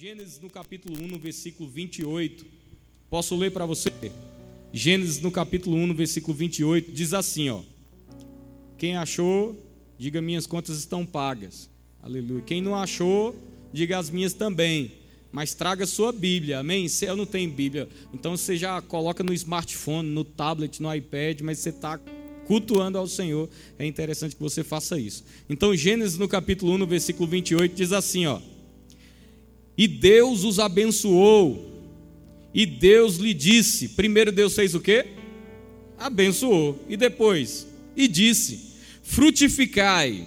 Gênesis no capítulo 1, no versículo 28. Posso ler para você? Gênesis no capítulo 1, no versículo 28, diz assim, ó: Quem achou, diga minhas contas estão pagas. Aleluia. Quem não achou, diga as minhas também. Mas traga sua Bíblia, amém? Se eu não tenho Bíblia, então você já coloca no smartphone, no tablet, no iPad, mas você está cultuando ao Senhor. É interessante que você faça isso. Então, Gênesis no capítulo 1, no versículo 28, diz assim, ó: E Deus os abençoou, e Deus lhe disse: primeiro Deus fez o quê? Abençoou. E depois? E disse: Frutificai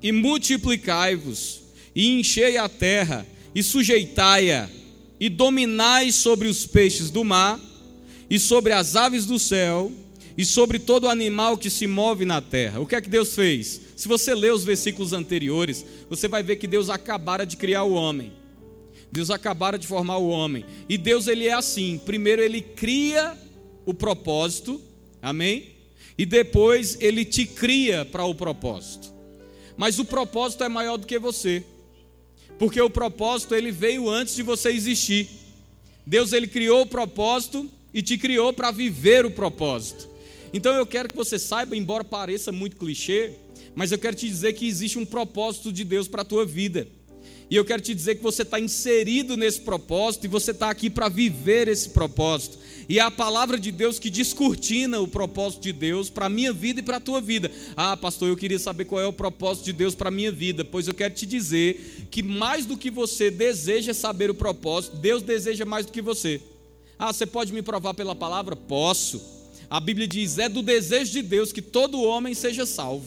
e multiplicai-vos, e enchei a terra, e sujeitai-a, e dominai sobre os peixes do mar, e sobre as aves do céu, e sobre todo animal que se move na terra. O que é que Deus fez? Se você ler os versículos anteriores, você vai ver que Deus acabara de criar o homem. Deus acabara de formar o homem. E Deus ele é assim, primeiro ele cria o propósito, amém? E depois ele te cria para o propósito. Mas o propósito é maior do que você. Porque o propósito ele veio antes de você existir. Deus ele criou o propósito e te criou para viver o propósito. Então eu quero que você saiba, embora pareça muito clichê, mas eu quero te dizer que existe um propósito de Deus para a tua vida. E eu quero te dizer que você está inserido nesse propósito e você está aqui para viver esse propósito. E é a palavra de Deus que descortina o propósito de Deus para a minha vida e para a tua vida. Ah, pastor, eu queria saber qual é o propósito de Deus para a minha vida. Pois eu quero te dizer que mais do que você deseja saber o propósito, Deus deseja mais do que você. Ah, você pode me provar pela palavra? Posso. A Bíblia diz: é do desejo de Deus que todo homem seja salvo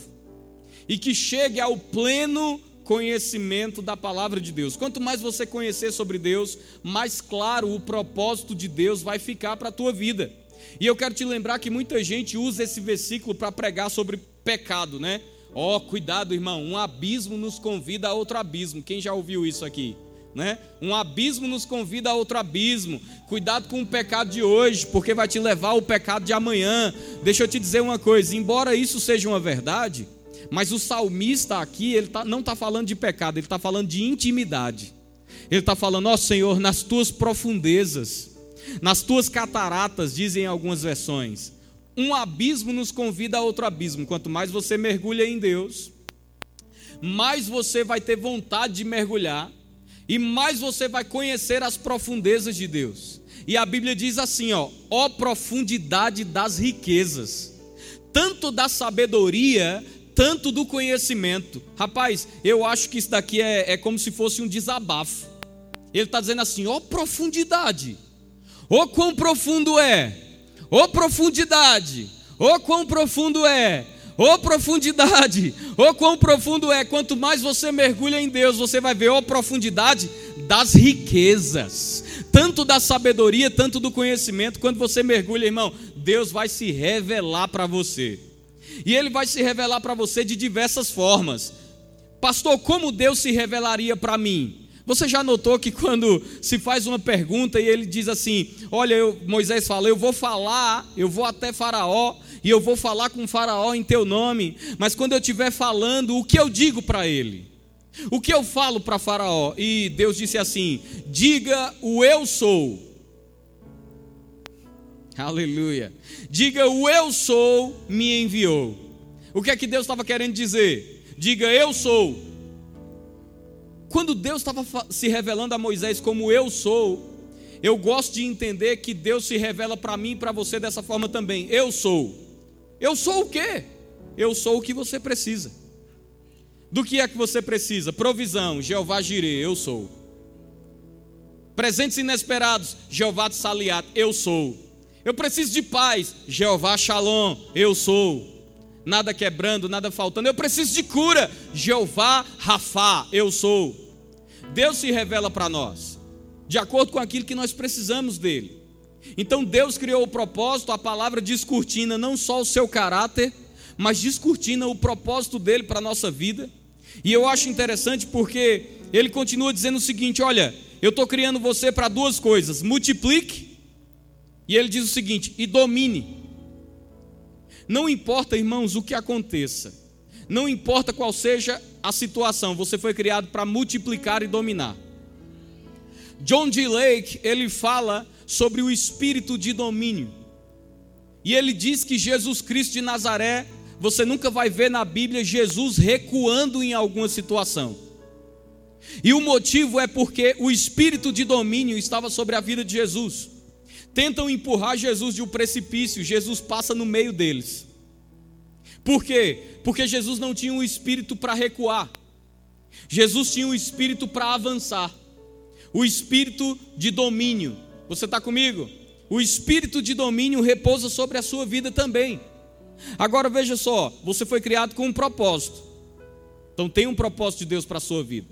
e que chegue ao pleno conhecimento da palavra de Deus. Quanto mais você conhecer sobre Deus, mais claro o propósito de Deus vai ficar para a tua vida. E eu quero te lembrar que muita gente usa esse versículo para pregar sobre pecado, né? Ó, oh, cuidado, irmão, um abismo nos convida a outro abismo. Quem já ouviu isso aqui? Né? Um abismo nos convida a outro abismo. Cuidado com o pecado de hoje, porque vai te levar ao pecado de amanhã. Deixa eu te dizer uma coisa: embora isso seja uma verdade, mas o salmista aqui, ele tá, não está falando de pecado, ele está falando de intimidade. Ele está falando, ó oh, Senhor, nas tuas profundezas, nas tuas cataratas, dizem algumas versões. Um abismo nos convida a outro abismo. Quanto mais você mergulha em Deus, mais você vai ter vontade de mergulhar e mais você vai conhecer as profundezas de Deus. E a Bíblia diz assim, ó, ó profundidade das riquezas, tanto da sabedoria tanto do conhecimento. Rapaz, eu acho que isso daqui é, é como se fosse um desabafo. Ele está dizendo assim: ó, oh, profundidade, ó, oh, quão profundo é, ó, oh, profundidade, ó, quão profundo é, ó, profundidade, ó, quão profundo é. Quanto mais você mergulha em Deus, você vai ver, ó, profundidade das riquezas, tanto da sabedoria, tanto do conhecimento. Quando você mergulha, irmão, Deus vai se revelar para você. E ele vai se revelar para você de diversas formas. Pastor, como Deus se revelaria para mim? Você já notou que quando se faz uma pergunta e ele diz assim: Olha, eu, Moisés fala, eu vou falar, eu vou até Faraó e eu vou falar com Faraó em teu nome, mas quando eu estiver falando, o que eu digo para ele? O que eu falo para Faraó? E Deus disse assim: Diga o eu sou. Aleluia. Diga o eu sou me enviou. O que é que Deus estava querendo dizer? Diga eu sou. Quando Deus estava se revelando a Moisés como eu sou, eu gosto de entender que Deus se revela para mim e para você dessa forma também. Eu sou. Eu sou o quê? Eu sou o que você precisa. Do que é que você precisa? Provisão, Jeová Jireh, eu sou. Presentes inesperados, Jeová Saliat, eu sou. Eu preciso de paz. Jeová Shalom, eu sou. Nada quebrando, nada faltando. Eu preciso de cura. Jeová Rafá, eu sou. Deus se revela para nós, de acordo com aquilo que nós precisamos dele. Então Deus criou o propósito, a palavra descortina não só o seu caráter, mas descortina o propósito dele para a nossa vida. E eu acho interessante porque ele continua dizendo o seguinte: olha, eu estou criando você para duas coisas: multiplique e ele diz o seguinte: e domine. Não importa, irmãos, o que aconteça, não importa qual seja a situação, você foi criado para multiplicar e dominar. John D. Lake, ele fala sobre o espírito de domínio. E ele diz que Jesus Cristo de Nazaré, você nunca vai ver na Bíblia Jesus recuando em alguma situação. E o motivo é porque o espírito de domínio estava sobre a vida de Jesus. Tentam empurrar Jesus de um precipício, Jesus passa no meio deles. Por quê? Porque Jesus não tinha um espírito para recuar. Jesus tinha um espírito para avançar. O espírito de domínio. Você está comigo? O espírito de domínio repousa sobre a sua vida também. Agora veja só, você foi criado com um propósito. Então tem um propósito de Deus para a sua vida.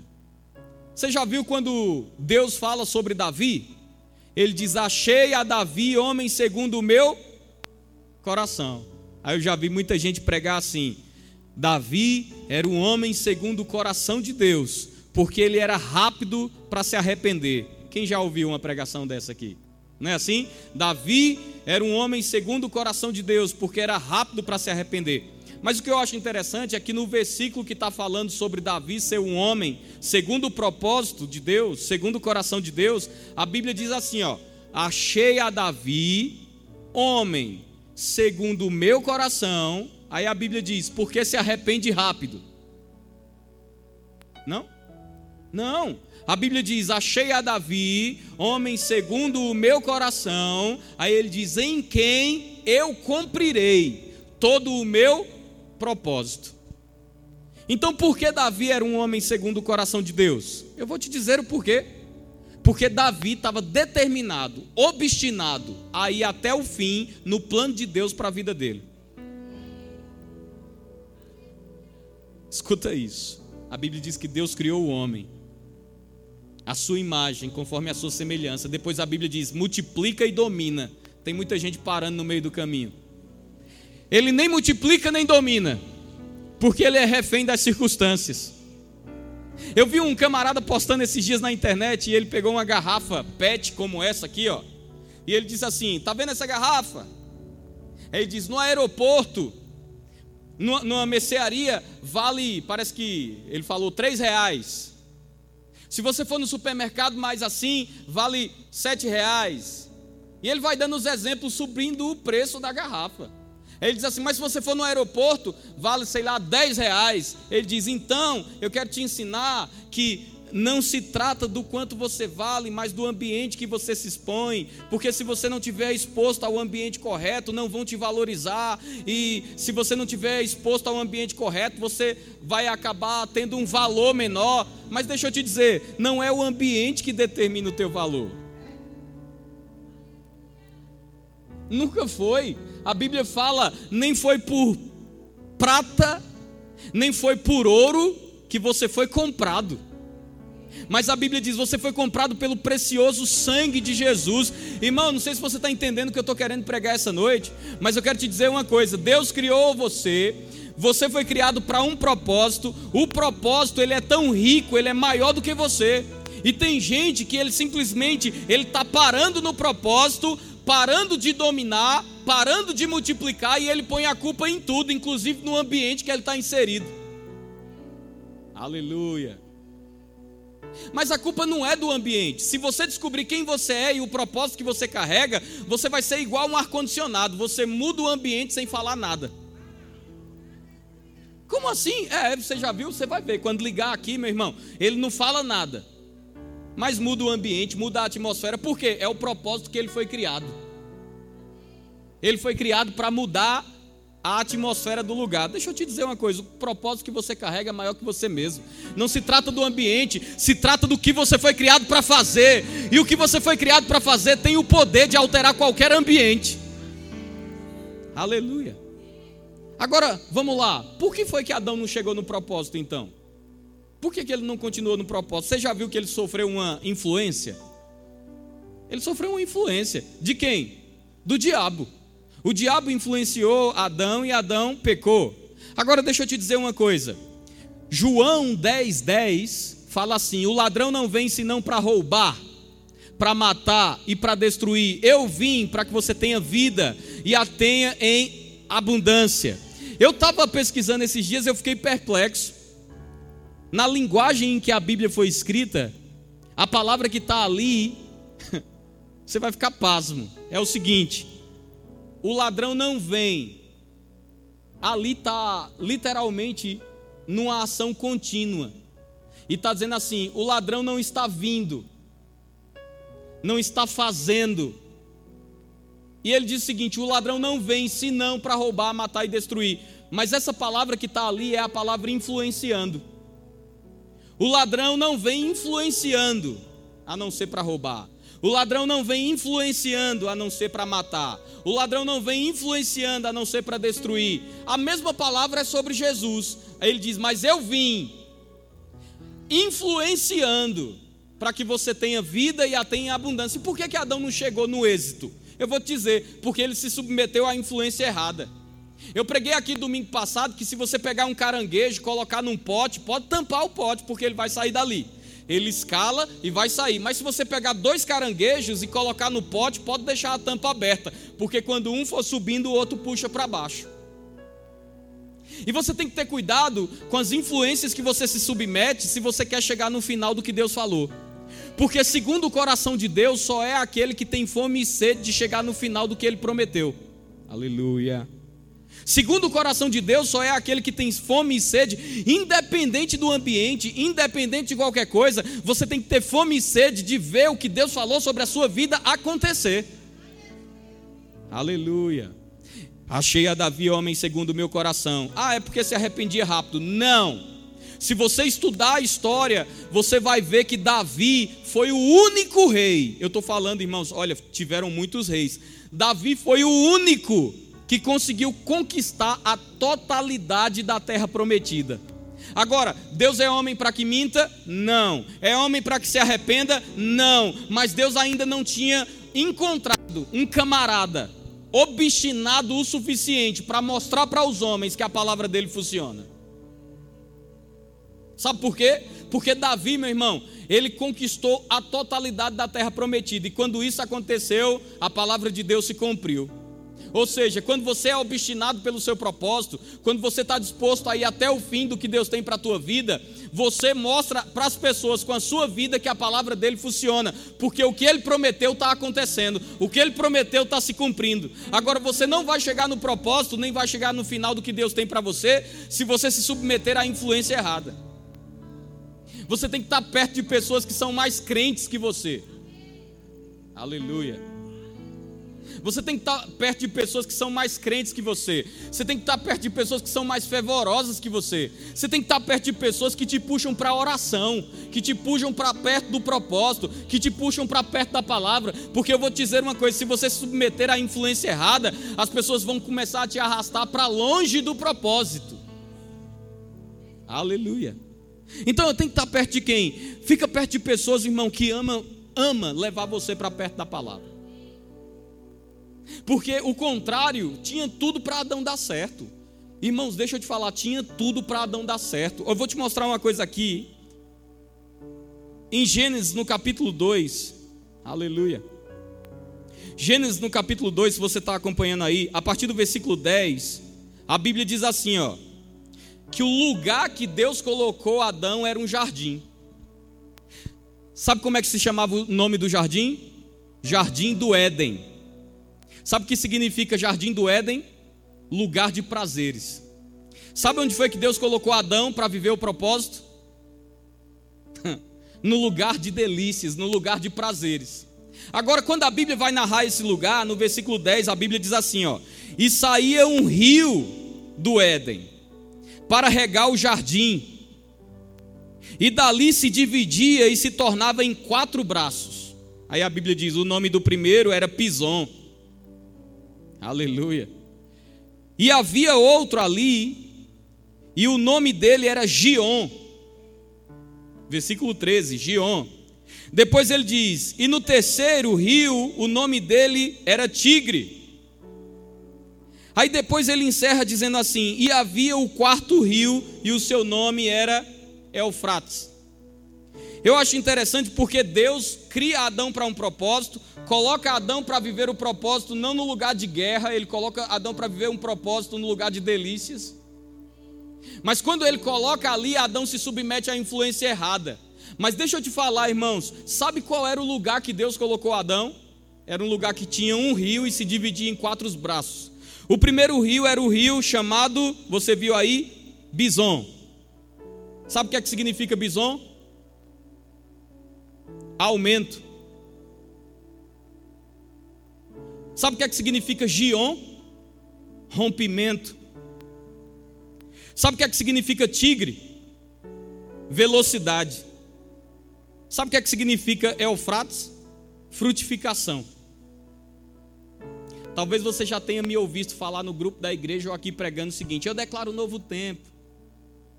Você já viu quando Deus fala sobre Davi? Ele diz: Achei a Davi, homem segundo o meu coração. Aí eu já vi muita gente pregar assim: Davi era um homem segundo o coração de Deus, porque ele era rápido para se arrepender. Quem já ouviu uma pregação dessa aqui? Não é assim? Davi era um homem segundo o coração de Deus, porque era rápido para se arrepender. Mas o que eu acho interessante é que no versículo que está falando sobre Davi ser um homem segundo o propósito de Deus, segundo o coração de Deus, a Bíblia diz assim: ó, achei a Davi, homem segundo o meu coração. Aí a Bíblia diz: porque se arrepende rápido. Não? Não. A Bíblia diz: achei a Davi, homem segundo o meu coração. Aí ele diz: em quem eu cumprirei todo o meu propósito. Então, por que Davi era um homem segundo o coração de Deus? Eu vou te dizer o porquê. Porque Davi estava determinado, obstinado a ir até o fim no plano de Deus para a vida dele. Escuta isso. A Bíblia diz que Deus criou o homem, a sua imagem, conforme a sua semelhança. Depois a Bíblia diz: multiplica e domina. Tem muita gente parando no meio do caminho. Ele nem multiplica nem domina, porque ele é refém das circunstâncias. Eu vi um camarada postando esses dias na internet e ele pegou uma garrafa PET como essa aqui, ó. E ele disse assim: "Tá vendo essa garrafa?" Ele diz: "No aeroporto, numa mercearia vale, parece que ele falou três reais. Se você for no supermercado mais assim, vale sete reais. E ele vai dando os exemplos subindo o preço da garrafa. Ele diz assim: Mas se você for no aeroporto, vale, sei lá, 10 reais. Ele diz: Então, eu quero te ensinar que não se trata do quanto você vale, mas do ambiente que você se expõe, porque se você não tiver exposto ao ambiente correto, não vão te valorizar, e se você não tiver exposto ao ambiente correto, você vai acabar tendo um valor menor. Mas deixa eu te dizer, não é o ambiente que determina o teu valor. Nunca foi. A Bíblia fala: nem foi por prata, nem foi por ouro que você foi comprado. Mas a Bíblia diz: você foi comprado pelo precioso sangue de Jesus. Irmão, não sei se você está entendendo o que eu estou querendo pregar essa noite, mas eu quero te dizer uma coisa: Deus criou você. Você foi criado para um propósito. O propósito ele é tão rico, ele é maior do que você. E tem gente que ele simplesmente ele está parando no propósito parando de dominar, parando de multiplicar, e ele põe a culpa em tudo, inclusive no ambiente que ele está inserido. Aleluia. Mas a culpa não é do ambiente. Se você descobrir quem você é e o propósito que você carrega, você vai ser igual um ar-condicionado. Você muda o ambiente sem falar nada. Como assim? É, você já viu? Você vai ver. Quando ligar aqui, meu irmão, ele não fala nada mas muda o ambiente, muda a atmosfera, por quê? É o propósito que ele foi criado. Ele foi criado para mudar a atmosfera do lugar. Deixa eu te dizer uma coisa: o propósito que você carrega é maior que você mesmo. Não se trata do ambiente, se trata do que você foi criado para fazer. E o que você foi criado para fazer tem o poder de alterar qualquer ambiente. Aleluia. Agora, vamos lá. Por que foi que Adão não chegou no propósito então? Por que, que ele não continuou no propósito? Você já viu que ele sofreu uma influência? Ele sofreu uma influência. De quem? Do diabo. O diabo influenciou Adão e Adão pecou. Agora deixa eu te dizer uma coisa. João 10, 10 fala assim: O ladrão não vem senão para roubar, para matar e para destruir. Eu vim para que você tenha vida e a tenha em abundância. Eu estava pesquisando esses dias, eu fiquei perplexo. Na linguagem em que a Bíblia foi escrita, A palavra que está ali, você vai ficar pasmo. É o seguinte: o ladrão não vem. Ali está literalmente numa ação contínua. E está dizendo assim: o ladrão não está vindo, não está fazendo. E ele diz o seguinte: o ladrão não vem senão para roubar, matar e destruir. Mas essa palavra que está ali é a palavra influenciando. O ladrão não vem influenciando, a não ser para roubar. O ladrão não vem influenciando a não ser para matar. O ladrão não vem influenciando a não ser para destruir. A mesma palavra é sobre Jesus. Ele diz: Mas eu vim influenciando para que você tenha vida e a tenha abundância. E por que, que Adão não chegou no êxito? Eu vou te dizer: porque ele se submeteu à influência errada. Eu preguei aqui domingo passado que se você pegar um caranguejo, colocar num pote, pode tampar o pote, porque ele vai sair dali. Ele escala e vai sair. Mas se você pegar dois caranguejos e colocar no pote, pode deixar a tampa aberta, porque quando um for subindo, o outro puxa para baixo. E você tem que ter cuidado com as influências que você se submete se você quer chegar no final do que Deus falou. Porque, segundo o coração de Deus, só é aquele que tem fome e sede de chegar no final do que ele prometeu. Aleluia. Segundo o coração de Deus, só é aquele que tem fome e sede, independente do ambiente, independente de qualquer coisa, você tem que ter fome e sede de ver o que Deus falou sobre a sua vida acontecer. Aleluia. Achei a Davi homem segundo o meu coração. Ah, é porque se arrependia rápido. Não. Se você estudar a história, você vai ver que Davi foi o único rei. Eu estou falando, irmãos, olha, tiveram muitos reis. Davi foi o único que conseguiu conquistar a totalidade da terra prometida. Agora, Deus é homem para que minta? Não. É homem para que se arrependa? Não. Mas Deus ainda não tinha encontrado um camarada obstinado o suficiente para mostrar para os homens que a palavra dele funciona. Sabe por quê? Porque Davi, meu irmão, ele conquistou a totalidade da terra prometida, e quando isso aconteceu, a palavra de Deus se cumpriu. Ou seja, quando você é obstinado pelo seu propósito, quando você está disposto a ir até o fim do que Deus tem para a tua vida, você mostra para as pessoas com a sua vida que a palavra dele funciona, porque o que ele prometeu está acontecendo, o que ele prometeu está se cumprindo. Agora você não vai chegar no propósito, nem vai chegar no final do que Deus tem para você, se você se submeter à influência errada. Você tem que estar perto de pessoas que são mais crentes que você. Aleluia. Você tem que estar perto de pessoas que são mais crentes que você. Você tem que estar perto de pessoas que são mais fervorosas que você. Você tem que estar perto de pessoas que te puxam para a oração, que te puxam para perto do propósito, que te puxam para perto da palavra. Porque eu vou te dizer uma coisa: se você se submeter à influência errada, as pessoas vão começar a te arrastar para longe do propósito. Aleluia. Então eu tenho que estar perto de quem? Fica perto de pessoas, irmão, que ama, ama levar você para perto da palavra. Porque o contrário tinha tudo para Adão dar certo. Irmãos, deixa eu te falar, tinha tudo para Adão dar certo. Eu vou te mostrar uma coisa aqui. Em Gênesis, no capítulo 2, aleluia. Gênesis, no capítulo 2, se você está acompanhando aí, a partir do versículo 10, a Bíblia diz assim: ó, que o lugar que Deus colocou Adão era um jardim. Sabe como é que se chamava o nome do jardim? Jardim do Éden. Sabe o que significa jardim do Éden? Lugar de prazeres. Sabe onde foi que Deus colocou Adão para viver o propósito? no lugar de delícias, no lugar de prazeres. Agora, quando a Bíblia vai narrar esse lugar, no versículo 10, a Bíblia diz assim: ó, e saía um rio do Éden para regar o jardim, e dali se dividia e se tornava em quatro braços. Aí a Bíblia diz: o nome do primeiro era Pison, Aleluia. E havia outro ali, e o nome dele era Gion. Versículo 13, Gion. Depois ele diz: E no terceiro rio, o nome dele era Tigre. Aí depois ele encerra dizendo assim: E havia o quarto rio, e o seu nome era Eufrates. Eu acho interessante porque Deus cria Adão para um propósito, coloca Adão para viver o propósito não no lugar de guerra, ele coloca Adão para viver um propósito no lugar de delícias. Mas quando ele coloca ali, Adão se submete à influência errada. Mas deixa eu te falar, irmãos, sabe qual era o lugar que Deus colocou Adão? Era um lugar que tinha um rio e se dividia em quatro braços. O primeiro rio era o rio chamado, você viu aí, Bison. Sabe o que é que significa Bison? Aumento. Sabe o que é que significa Gion? Rompimento. Sabe o que é que significa tigre? Velocidade. Sabe o que é que significa Eufrates? Frutificação. Talvez você já tenha me ouvido falar no grupo da igreja ou aqui pregando o seguinte: eu declaro um novo tempo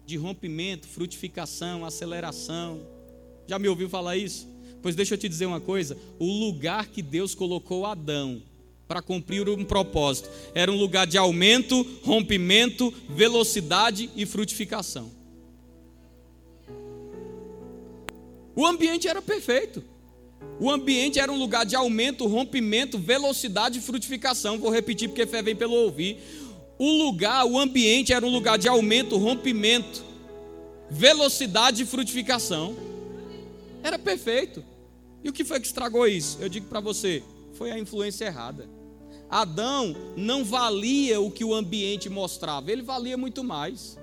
de rompimento, frutificação, aceleração. Já me ouviu falar isso? Pois deixa eu te dizer uma coisa: o lugar que Deus colocou Adão para cumprir um propósito era um lugar de aumento, rompimento, velocidade e frutificação. O ambiente era perfeito. O ambiente era um lugar de aumento, rompimento, velocidade e frutificação. Vou repetir porque fé vem pelo ouvir. O lugar, o ambiente era um lugar de aumento, rompimento, velocidade e frutificação. Era perfeito. E o que foi que estragou isso? Eu digo para você, foi a influência errada. Adão não valia o que o ambiente mostrava, ele valia muito mais.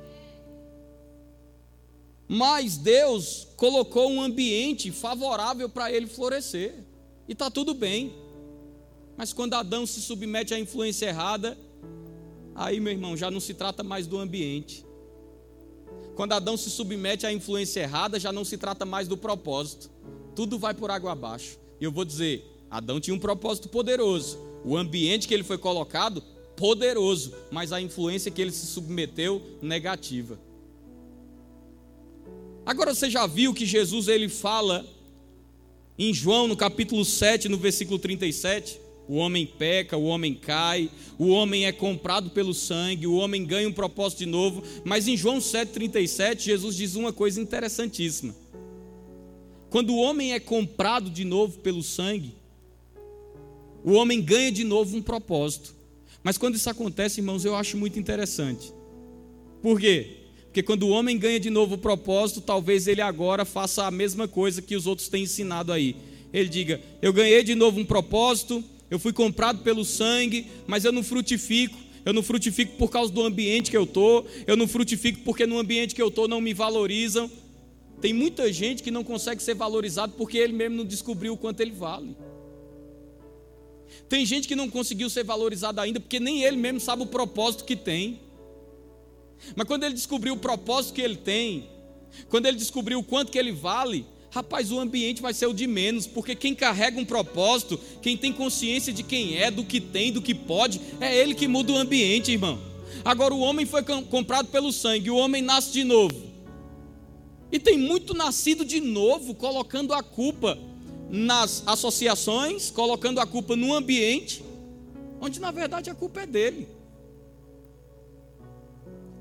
Mas Deus colocou um ambiente favorável para ele florescer. E está tudo bem. Mas quando Adão se submete à influência errada, aí, meu irmão, já não se trata mais do ambiente. Quando Adão se submete à influência errada, já não se trata mais do propósito. Tudo vai por água abaixo. E eu vou dizer: Adão tinha um propósito poderoso. O ambiente que ele foi colocado, poderoso. Mas a influência que ele se submeteu, negativa. Agora você já viu que Jesus ele fala em João no capítulo 7, no versículo 37? O homem peca, o homem cai, o homem é comprado pelo sangue, o homem ganha um propósito de novo. Mas em João 7,37, Jesus diz uma coisa interessantíssima. Quando o homem é comprado de novo pelo sangue, o homem ganha de novo um propósito. Mas quando isso acontece, irmãos, eu acho muito interessante. Por quê? Porque quando o homem ganha de novo o propósito, talvez ele agora faça a mesma coisa que os outros têm ensinado aí. Ele diga: Eu ganhei de novo um propósito, eu fui comprado pelo sangue, mas eu não frutifico. Eu não frutifico por causa do ambiente que eu estou, eu não frutifico porque no ambiente que eu estou não me valorizam. Tem muita gente que não consegue ser valorizado porque ele mesmo não descobriu o quanto ele vale. Tem gente que não conseguiu ser valorizado ainda porque nem ele mesmo sabe o propósito que tem. Mas quando ele descobriu o propósito que ele tem, quando ele descobriu o quanto que ele vale, rapaz, o ambiente vai ser o de menos, porque quem carrega um propósito, quem tem consciência de quem é, do que tem, do que pode, é ele que muda o ambiente, irmão. Agora o homem foi comprado pelo sangue, o homem nasce de novo. E tem muito nascido de novo, colocando a culpa nas associações, colocando a culpa no ambiente, onde na verdade a culpa é dele.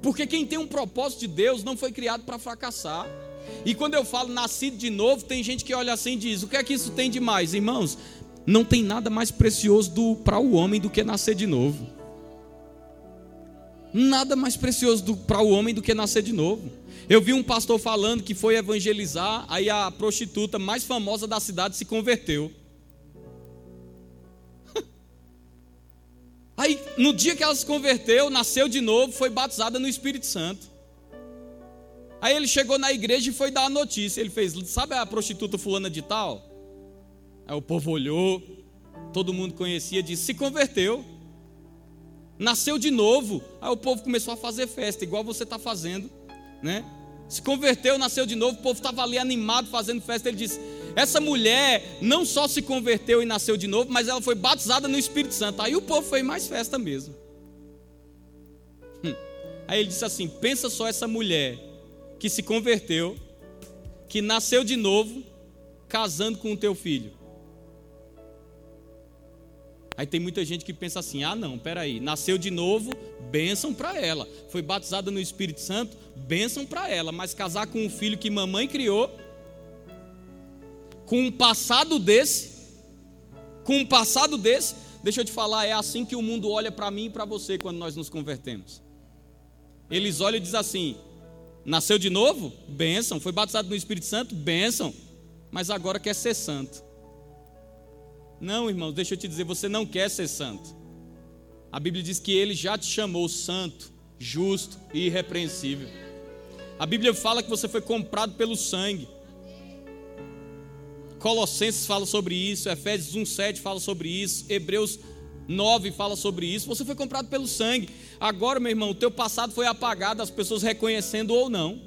Porque quem tem um propósito de Deus não foi criado para fracassar. E quando eu falo nascido de novo, tem gente que olha assim e diz: o que é que isso tem de mais? Irmãos, não tem nada mais precioso para o homem do que nascer de novo. Nada mais precioso para o homem do que nascer de novo. Eu vi um pastor falando que foi evangelizar, aí a prostituta mais famosa da cidade se converteu. Aí, no dia que ela se converteu, nasceu de novo, foi batizada no Espírito Santo. Aí ele chegou na igreja e foi dar a notícia. Ele fez, sabe a prostituta fulana de tal? Aí o povo olhou, todo mundo conhecia, disse, se converteu. Nasceu de novo. Aí o povo começou a fazer festa, igual você está fazendo, né? Se converteu, nasceu de novo, o povo estava ali animado fazendo festa. Ele disse: essa mulher não só se converteu e nasceu de novo, mas ela foi batizada no Espírito Santo. Aí o povo foi mais festa mesmo. Hum. Aí ele disse assim: pensa só essa mulher que se converteu, que nasceu de novo, casando com o teu filho. Aí tem muita gente que pensa assim: ah, não, peraí, nasceu de novo, bênção para ela. Foi batizada no Espírito Santo, bênção para ela. Mas casar com um filho que mamãe criou, com um passado desse, com um passado desse, deixa eu te falar, é assim que o mundo olha para mim e para você quando nós nos convertemos. Eles olham e dizem assim: Nasceu de novo? Bênção. Foi batizado no Espírito Santo? Bênção. Mas agora quer ser santo. Não, irmão, deixa eu te dizer, você não quer ser santo. A Bíblia diz que ele já te chamou santo, justo e irrepreensível. A Bíblia fala que você foi comprado pelo sangue. Colossenses fala sobre isso, Efésios 1:7 fala sobre isso, Hebreus 9 fala sobre isso. Você foi comprado pelo sangue. Agora, meu irmão, o teu passado foi apagado, as pessoas reconhecendo ou não.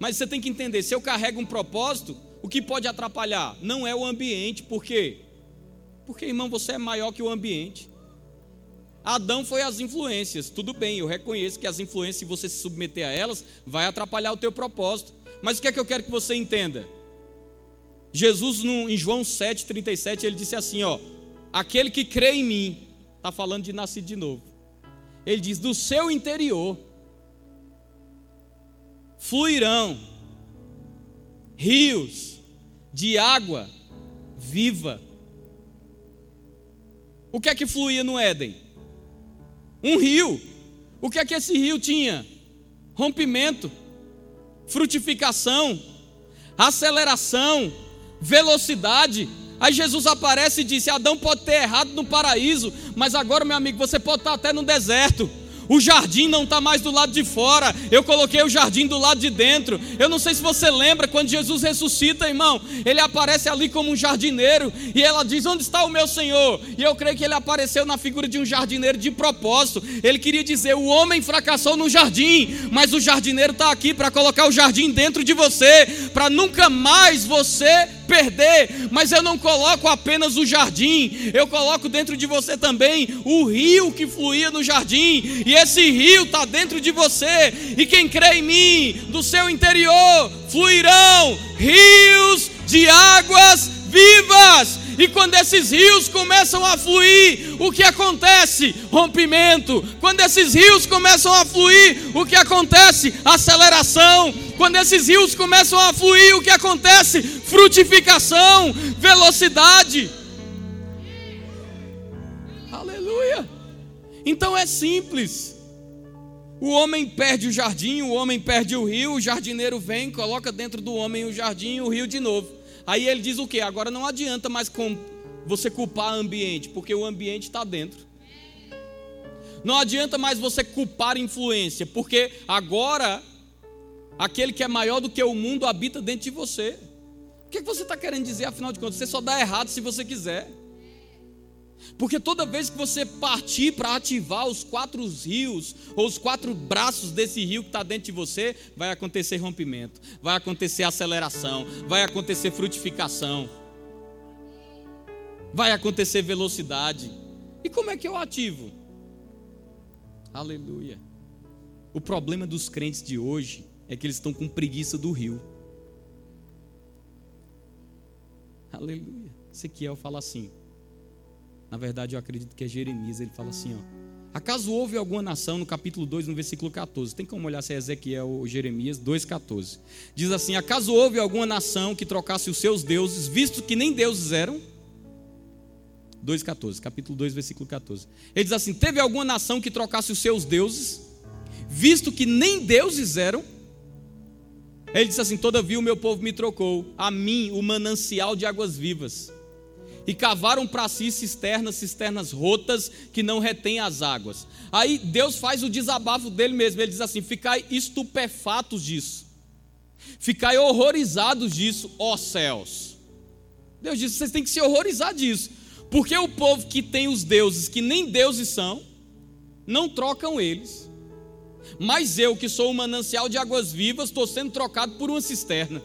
Mas você tem que entender, se eu carrego um propósito, o que pode atrapalhar? Não é o ambiente, por quê? Porque, irmão, você é maior que o ambiente. Adão foi as influências. Tudo bem, eu reconheço que as influências, se você se submeter a elas, vai atrapalhar o teu propósito. Mas o que é que eu quero que você entenda? Jesus, no, em João 7,37, ele disse assim: ó, aquele que crê em mim, está falando de nascido de novo. Ele diz: do seu interior fluirão rios de água viva. O que é que fluía no Éden? Um rio. O que é que esse rio tinha? Rompimento, frutificação, aceleração, velocidade. Aí Jesus aparece e disse: Adão pode ter errado no paraíso, mas agora, meu amigo, você pode estar até no deserto. O jardim não está mais do lado de fora, eu coloquei o jardim do lado de dentro. Eu não sei se você lembra quando Jesus ressuscita, irmão. Ele aparece ali como um jardineiro e ela diz: Onde está o meu Senhor? E eu creio que ele apareceu na figura de um jardineiro de propósito. Ele queria dizer: O homem fracassou no jardim, mas o jardineiro está aqui para colocar o jardim dentro de você, para nunca mais você perder, mas eu não coloco apenas o jardim, eu coloco dentro de você também o rio que fluía no jardim, e esse rio está dentro de você, e quem crê em mim, do seu interior fluirão rios de águas vivas. E quando esses rios começam a fluir, o que acontece? Rompimento. Quando esses rios começam a fluir, o que acontece? Aceleração. Quando esses rios começam a fluir, o que acontece? Frutificação, velocidade. Aleluia. Então é simples. O homem perde o jardim, o homem perde o rio, o jardineiro vem, coloca dentro do homem o jardim e o rio de novo. Aí ele diz o que? Agora não adianta mais você culpar o ambiente, porque o ambiente está dentro. Não adianta mais você culpar influência, porque agora aquele que é maior do que o mundo habita dentro de você. O que, você está querendo dizer, afinal de contas? Você só dá errado se você quiser. Porque toda vez que você partir para ativar os quatro rios, ou os quatro braços desse rio que está dentro de você, vai acontecer rompimento, vai acontecer aceleração, vai acontecer frutificação, vai acontecer velocidade. E como é que eu ativo? Aleluia. O problema dos crentes de hoje é que eles estão com preguiça do rio. Aleluia. Ezequiel fala assim: na verdade, eu acredito que é Jeremias. Ele fala assim: ó, Acaso houve alguma nação, no capítulo 2, no versículo 14, tem como olhar se é Ezequiel ou Jeremias 2,14. Diz assim: Acaso houve alguma nação que trocasse os seus deuses, visto que nem deuses eram? 2,14, capítulo 2, versículo 14. Ele diz assim: Teve alguma nação que trocasse os seus deuses, visto que nem deuses eram? Ele disse assim: Todavia o meu povo me trocou, a mim, o manancial de águas vivas e cavaram para si cisternas, cisternas rotas que não retêm as águas. Aí Deus faz o desabafo dele mesmo, ele diz assim: ficai estupefatos disso, ficai horrorizados disso, ó céus. Deus disse: vocês têm que se horrorizar disso, porque o povo que tem os deuses que nem deuses são, não trocam eles. Mas eu, que sou um manancial de águas vivas, estou sendo trocado por uma cisterna.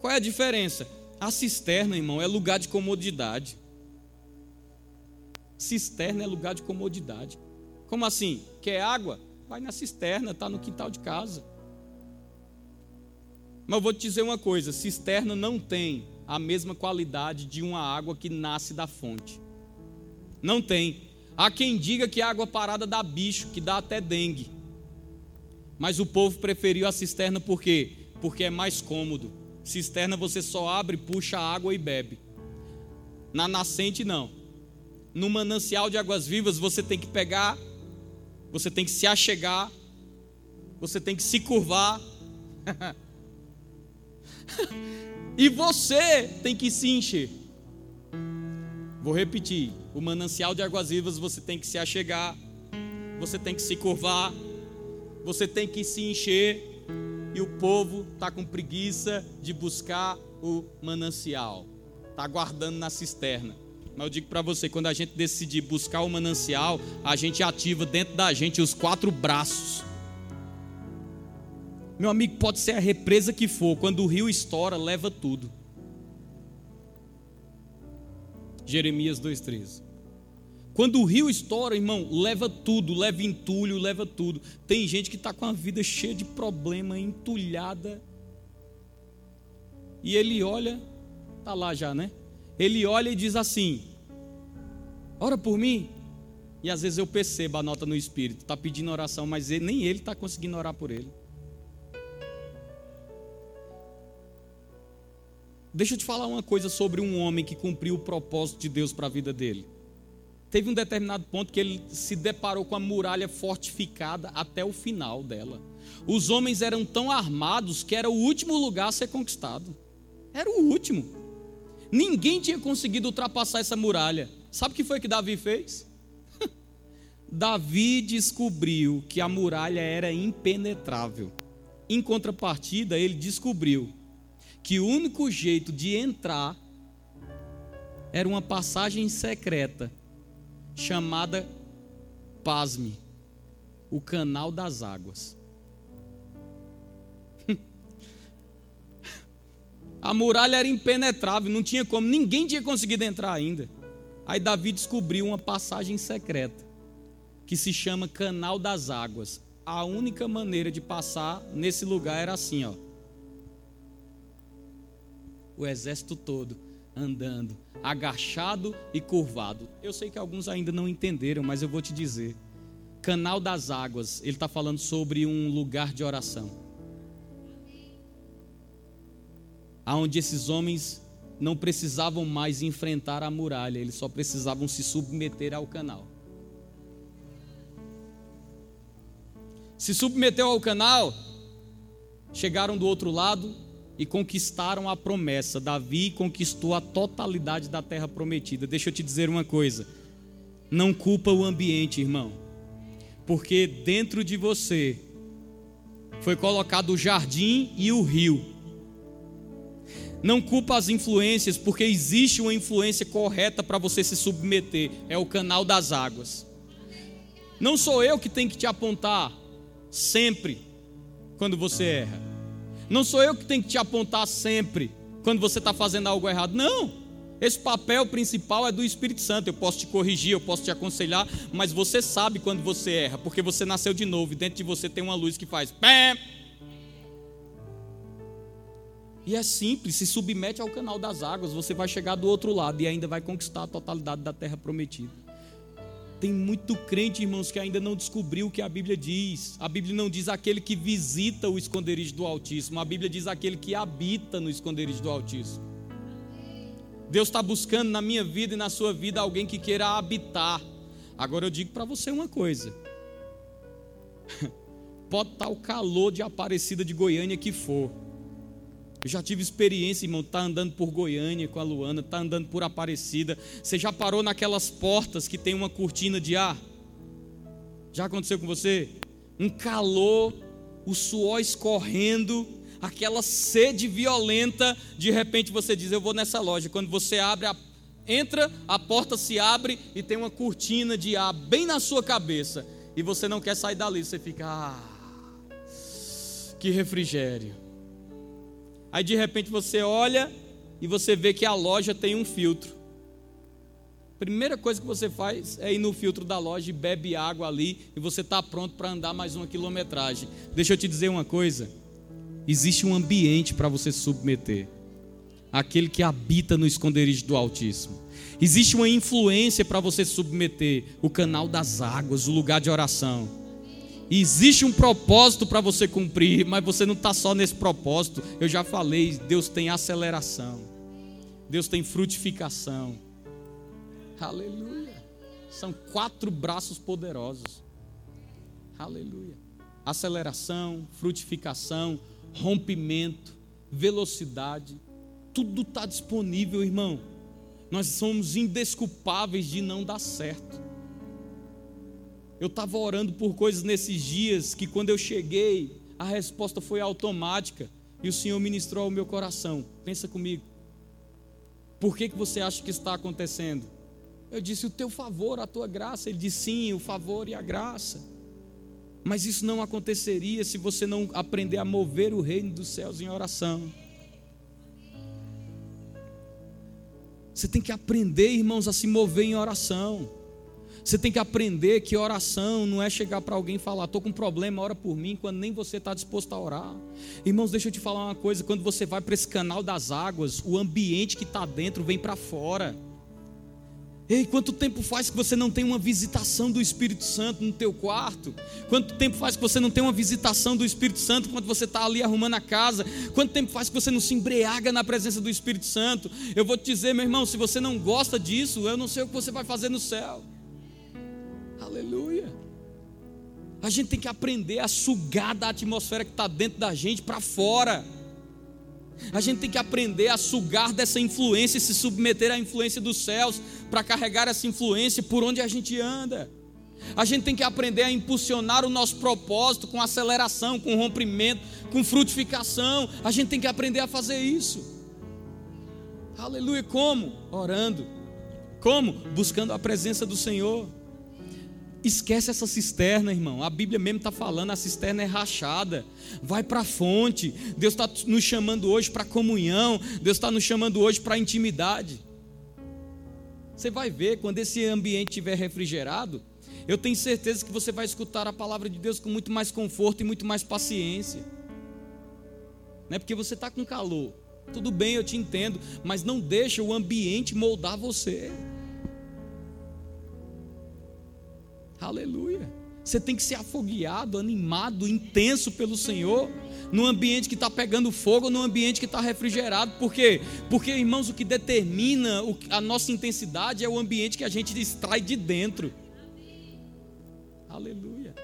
Qual é a diferença? A cisterna, irmão, é lugar de comodidade. Cisterna é lugar de comodidade. Como assim? Quer água? Vai na cisterna, está no quintal de casa. Mas eu vou te dizer uma coisa: cisterna não tem a mesma qualidade de uma água que nasce da fonte. Não tem. Há quem diga que a água parada dá bicho, que dá até dengue. Mas o povo preferiu a cisterna por quê? Porque é mais cômodo Cisterna você só abre, puxa água e bebe. Na nascente, não. No manancial de águas vivas, você tem que pegar, você tem que se achegar, Você tem que se curvar. e você tem que se encher. Vou repetir: o manancial de águas vivas você tem que se achegar, você tem que se curvar, você tem que se encher. E o povo está com preguiça de buscar o manancial, está guardando na cisterna. Mas eu digo para você: quando a gente decidir buscar o manancial, a gente ativa dentro da gente os quatro braços meu amigo, pode ser a represa que for, quando o rio estoura, leva tudo. Jeremias 2,13. Quando o rio estoura, irmão, leva tudo, leva entulho, leva tudo. Tem gente que está com a vida cheia de problema, entulhada. E ele olha, está lá já, né? Ele olha e diz assim: Ora por mim. E às vezes eu percebo a nota no espírito, está pedindo oração, mas ele, nem ele está conseguindo orar por ele. Deixa eu te falar uma coisa sobre um homem que cumpriu o propósito de Deus para a vida dele. Teve um determinado ponto que ele se deparou com a muralha fortificada até o final dela. Os homens eram tão armados que era o último lugar a ser conquistado. Era o último. Ninguém tinha conseguido ultrapassar essa muralha. Sabe o que foi que Davi fez? Davi descobriu que a muralha era impenetrável. Em contrapartida, ele descobriu que o único jeito de entrar era uma passagem secreta chamada, pasme, o canal das águas. A muralha era impenetrável, não tinha como, ninguém tinha conseguido entrar ainda. Aí Davi descobriu uma passagem secreta que se chama Canal das Águas. A única maneira de passar nesse lugar era assim, ó o exército todo andando, agachado e curvado. Eu sei que alguns ainda não entenderam, mas eu vou te dizer. Canal das Águas, ele está falando sobre um lugar de oração. Onde esses homens não precisavam mais enfrentar a muralha, eles só precisavam se submeter ao canal. Se submeteu ao canal, chegaram do outro lado, e conquistaram a promessa. Davi conquistou a totalidade da terra prometida. Deixa eu te dizer uma coisa: não culpa o ambiente, irmão, porque dentro de você foi colocado o jardim e o rio. Não culpa as influências, porque existe uma influência correta para você se submeter, é o canal das águas. Não sou eu que tenho que te apontar sempre quando você erra. Não sou eu que tenho que te apontar sempre quando você está fazendo algo errado. Não. Esse papel principal é do Espírito Santo. Eu posso te corrigir, eu posso te aconselhar, mas você sabe quando você erra, porque você nasceu de novo e dentro de você tem uma luz que faz pé. E é simples, se submete ao canal das águas, você vai chegar do outro lado e ainda vai conquistar a totalidade da terra prometida. Tem muito crente, irmãos, que ainda não descobriu o que a Bíblia diz. A Bíblia não diz aquele que visita o esconderijo do Altíssimo, a Bíblia diz aquele que habita no esconderijo do Altíssimo. Deus está buscando na minha vida e na sua vida alguém que queira habitar. Agora eu digo para você uma coisa: pode estar o calor de Aparecida de Goiânia que for, eu já tive experiência, irmão, tá andando por Goiânia com a Luana, tá andando por Aparecida. Você já parou naquelas portas que tem uma cortina de ar? Já aconteceu com você? Um calor, o suor escorrendo, aquela sede violenta, de repente você diz: "Eu vou nessa loja". Quando você abre a entra, a porta se abre e tem uma cortina de ar bem na sua cabeça, e você não quer sair dali, você fica: "Ah, que refrigério". Aí de repente você olha e você vê que a loja tem um filtro. Primeira coisa que você faz é ir no filtro da loja e bebe água ali e você está pronto para andar mais uma quilometragem. Deixa eu te dizer uma coisa: existe um ambiente para você submeter aquele que habita no esconderijo do Altíssimo. Existe uma influência para você submeter o canal das águas, o lugar de oração. Existe um propósito para você cumprir, mas você não está só nesse propósito. Eu já falei, Deus tem aceleração, Deus tem frutificação. Aleluia. São quatro braços poderosos. Aleluia. aceleração, frutificação, rompimento, velocidade, tudo está disponível, irmão. Nós somos indesculpáveis de não dar certo. Eu estava orando por coisas nesses dias que quando eu cheguei, a resposta foi automática e o Senhor ministrou ao meu coração. Pensa comigo. Por que, que você acha que está acontecendo? Eu disse: O teu favor, a tua graça. Ele disse: Sim, o favor e a graça. Mas isso não aconteceria se você não aprender a mover o reino dos céus em oração. Você tem que aprender, irmãos, a se mover em oração. Você tem que aprender que oração não é chegar para alguém e falar, estou com um problema, ora por mim, quando nem você está disposto a orar. Irmãos, deixa eu te falar uma coisa: quando você vai para esse canal das águas, o ambiente que está dentro vem para fora. Ei, quanto tempo faz que você não tem uma visitação do Espírito Santo no teu quarto? Quanto tempo faz que você não tem uma visitação do Espírito Santo quando você está ali arrumando a casa? Quanto tempo faz que você não se embriaga na presença do Espírito Santo? Eu vou te dizer, meu irmão, se você não gosta disso, eu não sei o que você vai fazer no céu. Aleluia. A gente tem que aprender a sugar da atmosfera que está dentro da gente para fora. A gente tem que aprender a sugar dessa influência e se submeter à influência dos céus para carregar essa influência por onde a gente anda. A gente tem que aprender a impulsionar o nosso propósito com aceleração, com rompimento, com frutificação. A gente tem que aprender a fazer isso. Aleluia. Como? Orando. Como? Buscando a presença do Senhor. Esquece essa cisterna, irmão. A Bíblia mesmo está falando, a cisterna é rachada. Vai para a fonte. Deus está nos chamando hoje para comunhão. Deus está nos chamando hoje para intimidade. Você vai ver quando esse ambiente estiver refrigerado. Eu tenho certeza que você vai escutar a palavra de Deus com muito mais conforto e muito mais paciência. Não é porque você está com calor. Tudo bem, eu te entendo, mas não deixa o ambiente moldar você. Aleluia. Você tem que ser afogueado, animado, intenso pelo Senhor, num ambiente que está pegando fogo, num ambiente que está refrigerado. Por quê? Porque, irmãos, o que determina a nossa intensidade é o ambiente que a gente extrai de dentro. Aleluia.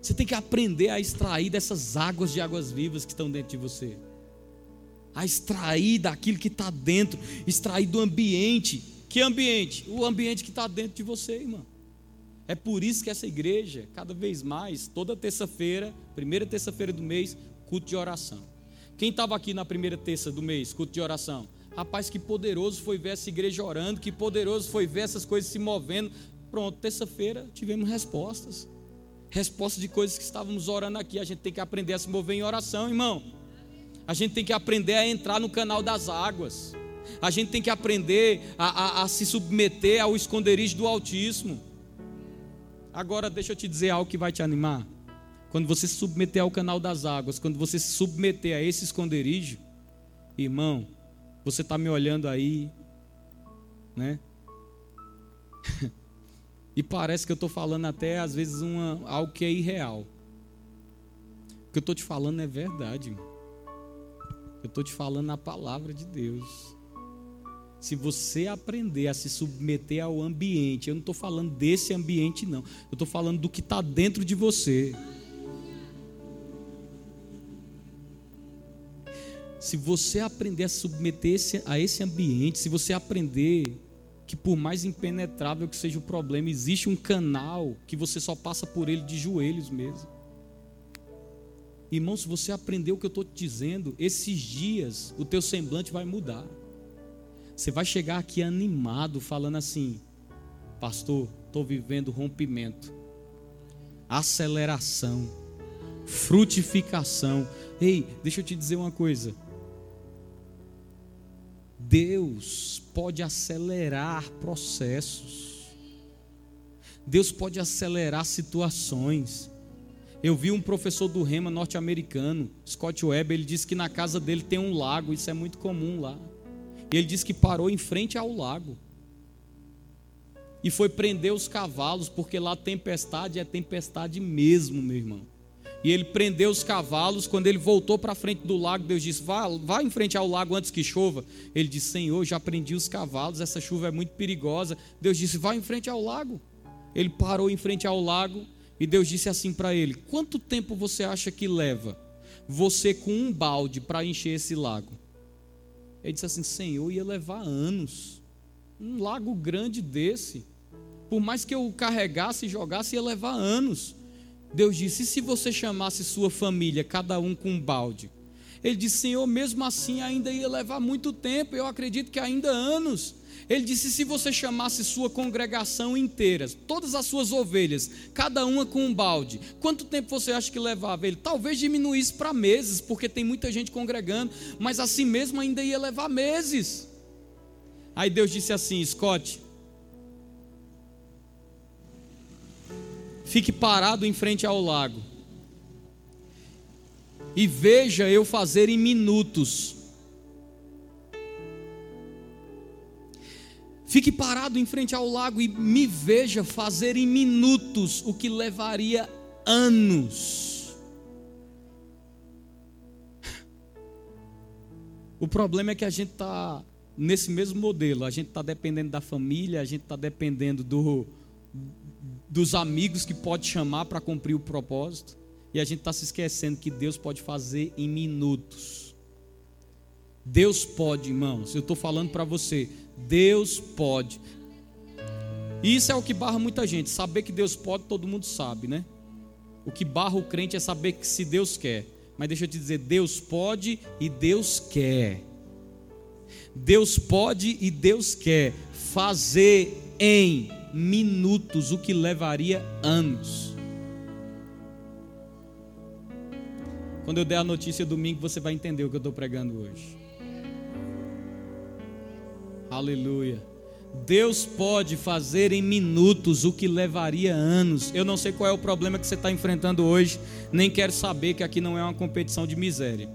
Você tem que aprender a extrair dessas águas de águas vivas que estão dentro de você. A extrair daquilo que está dentro, extrair do ambiente que ambiente? O ambiente que está dentro de você, irmão. É por isso que essa igreja, cada vez mais, toda terça-feira, primeira terça-feira do mês, culto de oração. Quem estava aqui na primeira terça do mês, culto de oração? Rapaz, que poderoso foi ver essa igreja orando, que poderoso foi ver essas coisas se movendo. Pronto, terça-feira tivemos respostas. Respostas de coisas que estávamos orando aqui. A gente tem que aprender a se mover em oração, irmão. A gente tem que aprender a entrar no canal das águas. A gente tem que aprender a, a, a se submeter ao esconderijo do Altíssimo. Agora, deixa eu te dizer algo que vai te animar. Quando você se submeter ao canal das águas, quando você se submeter a esse esconderijo, irmão, você está me olhando aí, né? e parece que eu estou falando até às vezes uma, algo que é irreal. O que eu estou te falando é verdade. Eu estou te falando a palavra de Deus se você aprender a se submeter ao ambiente, eu não estou falando desse ambiente, não, eu estou falando do que está dentro de você. Se você aprender a submeter a esse ambiente, se você aprender que por mais impenetrável que seja o problema, existe um canal que você só passa por ele de joelhos mesmo. Irmão, se você aprender o que eu estou te dizendo, esses dias o teu semblante vai mudar. Você vai chegar aqui animado, falando assim: Pastor, estou vivendo rompimento, aceleração, frutificação. Ei, deixa eu te dizer uma coisa. Deus pode acelerar processos. Deus pode acelerar situações. Eu vi um professor do Rema norte-americano, Scott Webb, ele disse que na casa dele tem um lago, isso é muito comum lá. E ele diz que parou em frente ao lago. E foi prender os cavalos, porque lá tempestade é tempestade mesmo, meu irmão. E ele prendeu os cavalos. Quando ele voltou para frente do lago, Deus disse: vá, vá em frente ao lago antes que chova. Ele disse: Senhor, já prendi os cavalos, essa chuva é muito perigosa. Deus disse: vá em frente ao lago. Ele parou em frente ao lago E Deus disse assim para ele: Quanto tempo você acha que leva você com um balde para encher esse lago? Ele disse assim: Senhor, ia levar anos. Um lago grande desse. Por mais que eu carregasse e jogasse, ia levar anos. Deus disse: e se você chamasse sua família, cada um com um balde? Ele disse: Senhor, mesmo assim ainda ia levar muito tempo, eu acredito que ainda anos. Ele disse: se você chamasse sua congregação inteira, todas as suas ovelhas, cada uma com um balde, quanto tempo você acha que levava? Ele talvez diminuísse para meses, porque tem muita gente congregando, mas assim mesmo ainda ia levar meses. Aí Deus disse assim: Scott, fique parado em frente ao lago e veja eu fazer em minutos Fique parado em frente ao lago e me veja fazer em minutos o que levaria anos. O problema é que a gente está nesse mesmo modelo, a gente está dependendo da família, a gente está dependendo do, dos amigos que pode chamar para cumprir o propósito, e a gente está se esquecendo que Deus pode fazer em minutos. Deus pode, irmãos, eu estou falando para você, Deus pode. Isso é o que barra muita gente. Saber que Deus pode, todo mundo sabe, né? O que barra o crente é saber que se Deus quer. Mas deixa eu te dizer, Deus pode e Deus quer. Deus pode e Deus quer fazer em minutos o que levaria anos. Quando eu der a notícia domingo, você vai entender o que eu estou pregando hoje. Aleluia. Deus pode fazer em minutos o que levaria anos. Eu não sei qual é o problema que você está enfrentando hoje, nem quero saber que aqui não é uma competição de miséria.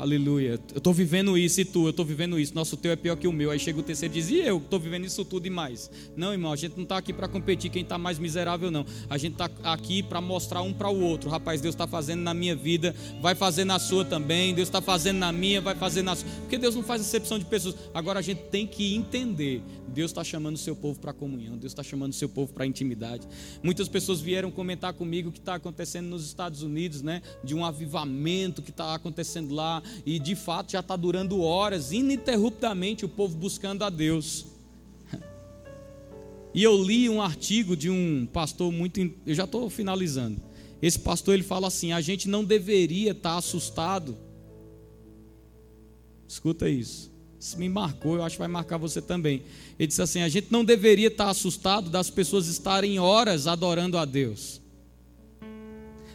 Aleluia. Eu estou vivendo isso e tu, eu estou vivendo isso. Nosso teu é pior que o meu. Aí chega o terceiro e diz, e eu estou vivendo isso tudo e mais. Não, irmão, a gente não está aqui para competir quem está mais miserável, não. A gente está aqui para mostrar um para o outro. Rapaz, Deus está fazendo na minha vida, vai fazer na sua também. Deus está fazendo na minha, vai fazer na sua. Porque Deus não faz exceção de pessoas. Agora a gente tem que entender. Deus está chamando o seu povo para comunhão. Deus está chamando o seu povo para intimidade. Muitas pessoas vieram comentar comigo o que está acontecendo nos Estados Unidos, né? De um avivamento que está acontecendo lá e de fato já está durando horas, ininterruptamente, o povo buscando a Deus. E eu li um artigo de um pastor muito. Eu já estou finalizando. Esse pastor ele fala assim: a gente não deveria estar tá assustado. Escuta isso. Isso me marcou, eu acho que vai marcar você também. Ele disse assim: a gente não deveria estar tá assustado das pessoas estarem horas adorando a Deus.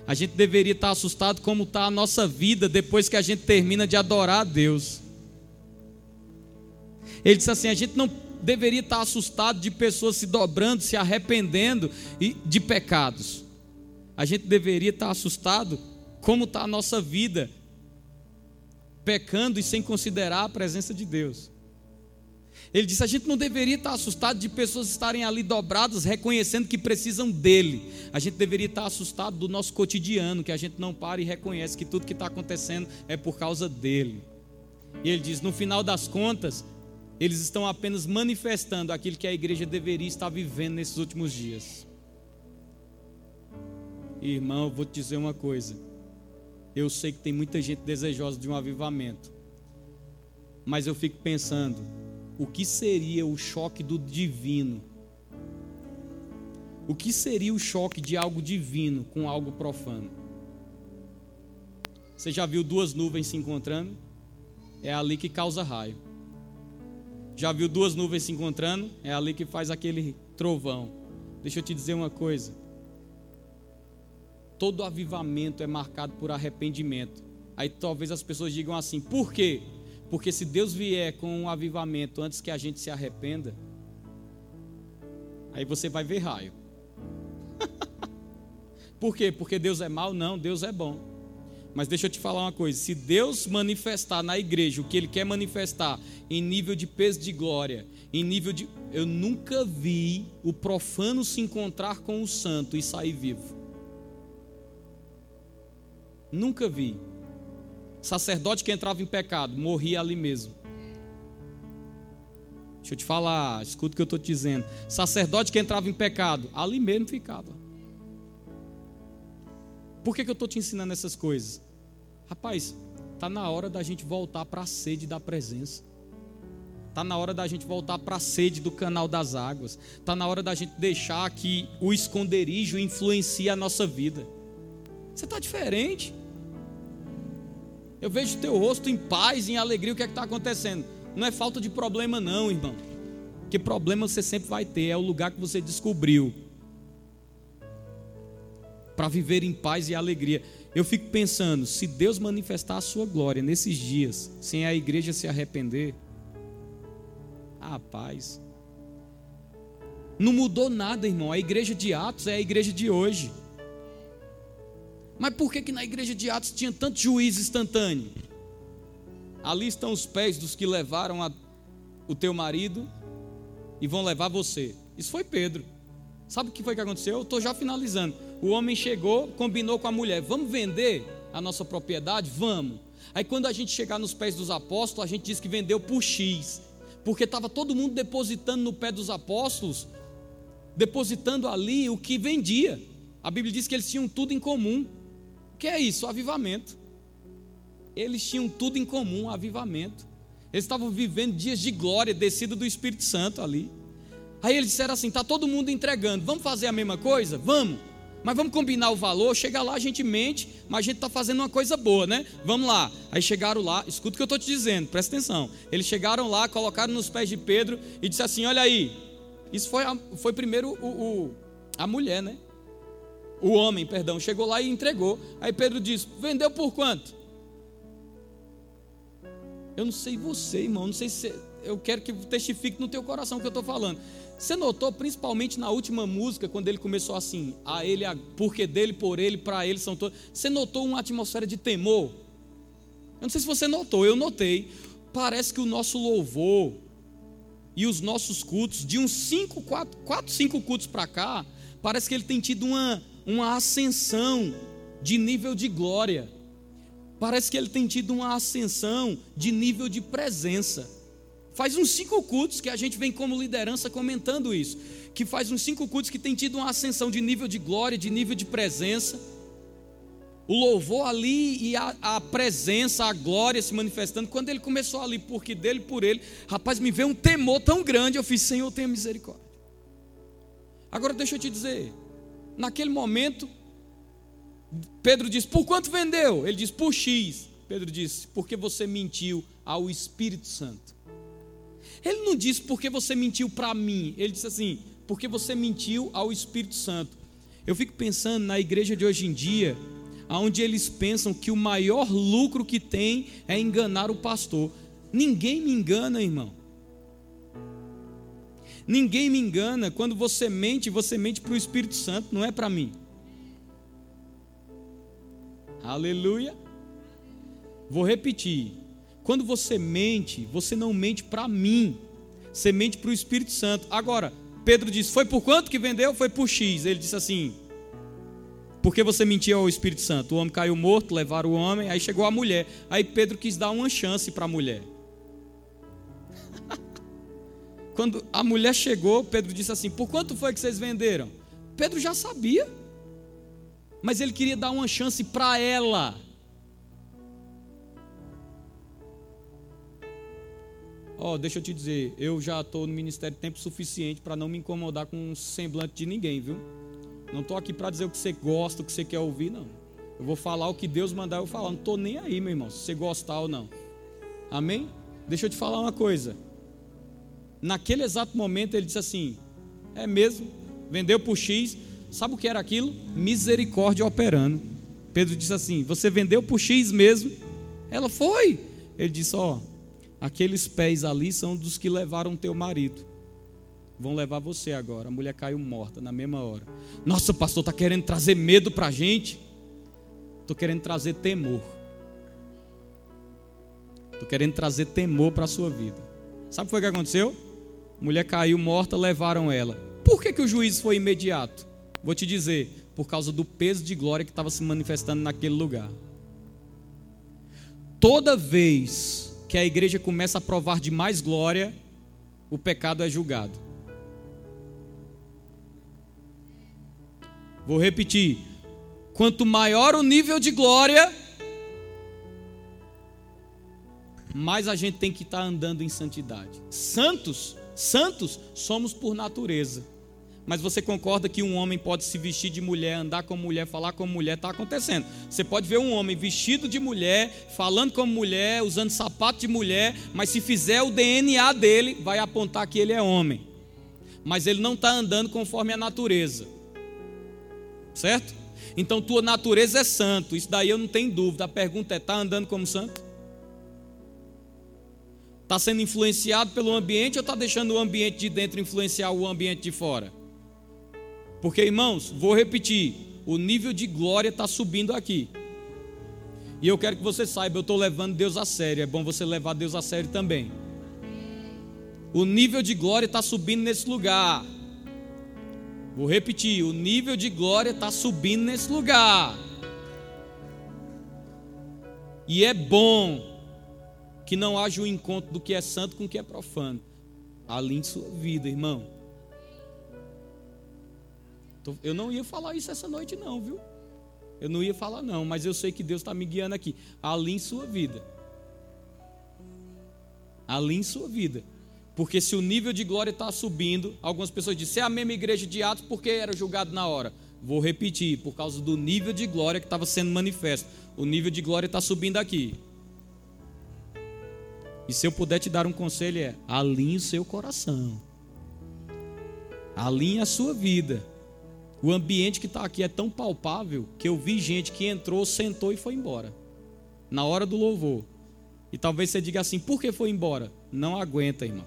A gente deveria estar assustado como está a nossa vida depois que a gente termina de adorar a Deus. Ele disse assim: a gente não deveria estar assustado de pessoas se dobrando, se arrependendo de pecados. A gente deveria estar assustado como está a nossa vida, pecando e sem considerar a presença de Deus. Ele disse: a gente não deveria estar assustado de pessoas estarem ali dobradas, reconhecendo que precisam dele. A gente deveria estar assustado do nosso cotidiano, que a gente não para e reconhece que tudo que está acontecendo é por causa dele. E ele diz: no final das contas, eles estão apenas manifestando aquilo que a igreja deveria estar vivendo nesses últimos dias. Irmão, eu vou te dizer uma coisa. Eu sei que tem muita gente desejosa de um avivamento. Mas eu fico pensando, o que seria o choque do divino? O que seria o choque de algo divino com algo profano? Você já viu duas nuvens se encontrando? É ali que causa raio. Já viu duas nuvens se encontrando? É ali que faz aquele trovão. Deixa eu te dizer uma coisa. Todo avivamento é marcado por arrependimento. Aí talvez as pessoas digam assim: por quê? Porque se Deus vier com um avivamento antes que a gente se arrependa, aí você vai ver raio. Por quê? Porque Deus é mau? Não, Deus é bom. Mas deixa eu te falar uma coisa: se Deus manifestar na igreja o que Ele quer manifestar em nível de peso de glória, em nível de. Eu nunca vi o profano se encontrar com o santo e sair vivo. Nunca vi. Sacerdote que entrava em pecado, morria ali mesmo. Deixa eu te falar, escuta o que eu estou te dizendo. Sacerdote que entrava em pecado, ali mesmo ficava. Por que, que eu estou te ensinando essas coisas? Rapaz, está na hora da gente voltar para a sede da presença. Está na hora da gente voltar para a sede do canal das águas. Está na hora da gente deixar que o esconderijo influencie a nossa vida. Você está diferente. Eu vejo teu rosto em paz, em alegria. O que é que está acontecendo? Não é falta de problema, não, irmão. Que problema você sempre vai ter. É o lugar que você descobriu para viver em paz e alegria. Eu fico pensando, se Deus manifestar a sua glória nesses dias, sem a igreja se arrepender, ah, paz. Não mudou nada, irmão. A igreja de Atos é a igreja de hoje. Mas por que, que na igreja de Atos tinha tanto juízo instantâneo? Ali estão os pés dos que levaram a, o teu marido e vão levar você. Isso foi Pedro. Sabe o que foi que aconteceu? Eu estou já finalizando. O homem chegou, combinou com a mulher: vamos vender a nossa propriedade? Vamos. Aí quando a gente chegar nos pés dos apóstolos, a gente diz que vendeu por X, porque estava todo mundo depositando no pé dos apóstolos, depositando ali o que vendia. A Bíblia diz que eles tinham tudo em comum. Que é isso? Avivamento. Eles tinham tudo em comum, avivamento. Eles estavam vivendo dias de glória, descida do Espírito Santo ali. Aí eles disseram assim: está todo mundo entregando, vamos fazer a mesma coisa? Vamos. Mas vamos combinar o valor, chega lá, a gente mente, mas a gente está fazendo uma coisa boa, né? Vamos lá. Aí chegaram lá, escuta o que eu estou te dizendo, presta atenção. Eles chegaram lá, colocaram nos pés de Pedro e disse assim: olha aí. Isso foi, a, foi primeiro o, o, a mulher, né? O homem, perdão, chegou lá e entregou. Aí Pedro disse: vendeu por quanto? Eu não sei você, irmão, não sei se eu quero que testifique no teu coração o que eu estou falando. Você notou, principalmente na última música, quando ele começou assim, a ele, a, porque dele, por ele, para ele são todos. Você notou uma atmosfera de temor? Eu não sei se você notou, eu notei. Parece que o nosso louvor e os nossos cultos, de uns 5, 4, 4, 5 cultos para cá, parece que ele tem tido uma, uma ascensão de nível de glória. Parece que ele tem tido uma ascensão de nível de presença. Faz uns cinco cultos que a gente vem como liderança comentando isso. Que faz uns cinco cultos que tem tido uma ascensão de nível de glória, de nível de presença. O louvor ali e a, a presença, a glória se manifestando. Quando ele começou ali, porque dele, por ele, rapaz, me veio um temor tão grande. Eu fiz, Senhor, tenha misericórdia. Agora deixa eu te dizer, naquele momento, Pedro disse: Por quanto vendeu? Ele disse: Por X. Pedro disse: Porque você mentiu ao Espírito Santo. Ele não disse porque você mentiu para mim. Ele disse assim: porque você mentiu ao Espírito Santo. Eu fico pensando na igreja de hoje em dia, onde eles pensam que o maior lucro que tem é enganar o pastor. Ninguém me engana, irmão. Ninguém me engana. Quando você mente, você mente para o Espírito Santo, não é para mim. Aleluia. Vou repetir. Quando você mente, você não mente para mim, você mente para o Espírito Santo. Agora, Pedro disse: Foi por quanto que vendeu? Foi por X. Ele disse assim: Porque você mentiu ao Espírito Santo? O homem caiu morto, levaram o homem, aí chegou a mulher. Aí Pedro quis dar uma chance para a mulher. Quando a mulher chegou, Pedro disse assim: Por quanto foi que vocês venderam? Pedro já sabia, mas ele queria dar uma chance para ela. Ó, oh, deixa eu te dizer, eu já estou no ministério tempo suficiente para não me incomodar com um semblante de ninguém, viu? Não estou aqui para dizer o que você gosta, o que você quer ouvir, não. Eu vou falar o que Deus mandar eu falar. Não estou nem aí, meu irmão, se você gostar ou não. Amém? Deixa eu te falar uma coisa. Naquele exato momento ele disse assim: É mesmo, vendeu por X. Sabe o que era aquilo? Misericórdia operando. Pedro disse assim: Você vendeu por X mesmo? Ela foi. Ele disse: Ó, Aqueles pés ali são dos que levaram teu marido. Vão levar você agora. A mulher caiu morta na mesma hora. Nossa, pastor, está querendo trazer medo para a gente? Estou querendo trazer temor. Estou querendo trazer temor para a sua vida. Sabe o que aconteceu? A mulher caiu morta, levaram ela. Por que, que o juízo foi imediato? Vou te dizer, por causa do peso de glória que estava se manifestando naquele lugar. Toda vez que a igreja começa a provar de mais glória, o pecado é julgado. Vou repetir. Quanto maior o nível de glória, mais a gente tem que estar tá andando em santidade. Santos, santos somos por natureza. Mas você concorda que um homem pode se vestir de mulher, andar como mulher, falar como mulher, está acontecendo. Você pode ver um homem vestido de mulher, falando como mulher, usando sapato de mulher, mas se fizer o DNA dele, vai apontar que ele é homem. Mas ele não está andando conforme a natureza. Certo? Então tua natureza é santo. Isso daí eu não tenho dúvida. A pergunta é: está andando como santo? Está sendo influenciado pelo ambiente ou está deixando o ambiente de dentro influenciar o ambiente de fora? Porque, irmãos, vou repetir: o nível de glória está subindo aqui. E eu quero que você saiba, eu estou levando Deus a sério. É bom você levar Deus a sério também. O nível de glória está subindo nesse lugar. Vou repetir: o nível de glória está subindo nesse lugar. E é bom que não haja um encontro do que é santo com o que é profano. Alinhe sua vida, irmão. Eu não ia falar isso essa noite, não, viu? Eu não ia falar, não, mas eu sei que Deus está me guiando aqui. Alinhe sua vida. Alinhe sua vida. Porque se o nível de glória está subindo, algumas pessoas dizem, é a mesma igreja de Atos porque era julgado na hora. Vou repetir, por causa do nível de glória que estava sendo manifesto. O nível de glória está subindo aqui. E se eu puder te dar um conselho é: alinhe o seu coração. Alinhe a sua vida. O ambiente que está aqui é tão palpável que eu vi gente que entrou, sentou e foi embora. Na hora do louvor. E talvez você diga assim: por que foi embora? Não aguenta, irmão.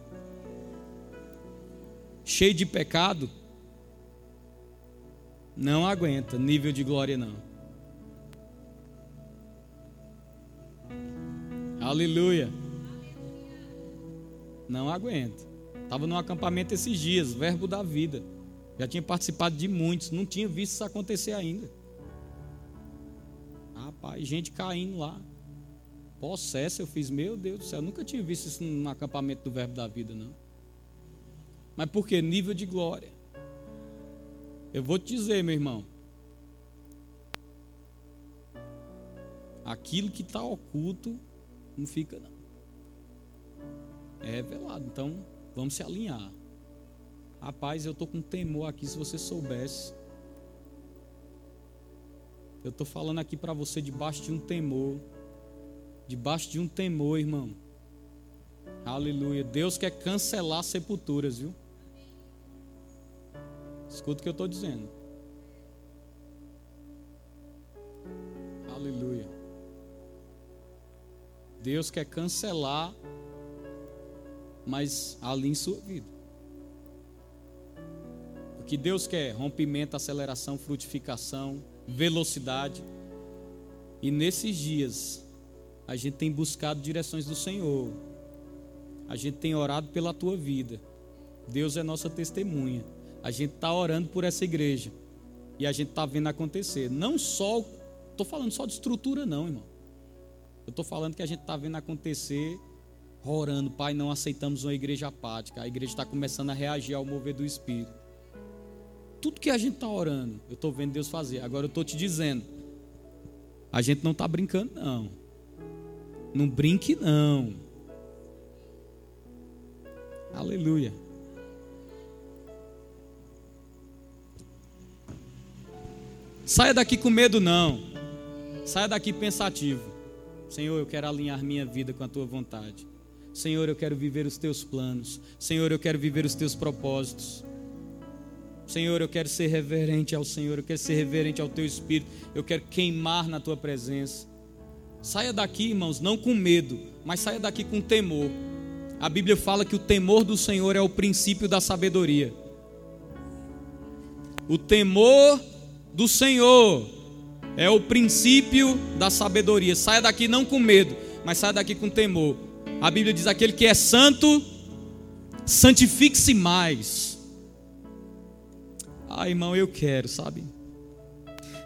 Cheio de pecado. Não aguenta. Nível de glória, não. Aleluia. Não aguenta. Estava no acampamento esses dias, verbo da vida. Já tinha participado de muitos, não tinha visto isso acontecer ainda. Rapaz, gente caindo lá. Possesso, eu fiz, meu Deus do céu, nunca tinha visto isso no acampamento do Verbo da Vida, não. Mas por quê? Nível de glória. Eu vou te dizer, meu irmão. Aquilo que está oculto não fica, não. É revelado. Então, vamos se alinhar. Rapaz, eu estou com temor aqui, se você soubesse. Eu estou falando aqui para você debaixo de um temor. Debaixo de um temor, irmão. Aleluia. Deus quer cancelar sepulturas, viu? Escuta o que eu estou dizendo. Aleluia. Deus quer cancelar, mas ali em sua vida que Deus quer: rompimento, aceleração, frutificação, velocidade. E nesses dias, a gente tem buscado direções do Senhor. A gente tem orado pela tua vida. Deus é nossa testemunha. A gente está orando por essa igreja. E a gente está vendo acontecer. Não só, estou falando só de estrutura, não, irmão. Eu estou falando que a gente está vendo acontecer, orando, Pai, não aceitamos uma igreja apática. A igreja está começando a reagir ao mover do Espírito. Tudo que a gente está orando, eu estou vendo Deus fazer. Agora eu estou te dizendo, a gente não está brincando, não. Não brinque, não. Aleluia. Saia daqui com medo, não. Saia daqui pensativo. Senhor, eu quero alinhar minha vida com a tua vontade. Senhor, eu quero viver os teus planos. Senhor, eu quero viver os teus propósitos. Senhor, eu quero ser reverente ao Senhor, eu quero ser reverente ao teu espírito, eu quero queimar na tua presença. Saia daqui, irmãos, não com medo, mas saia daqui com temor. A Bíblia fala que o temor do Senhor é o princípio da sabedoria. O temor do Senhor é o princípio da sabedoria. Saia daqui não com medo, mas saia daqui com temor. A Bíblia diz: aquele que é santo, santifique-se mais. Ah, irmão, eu quero, sabe?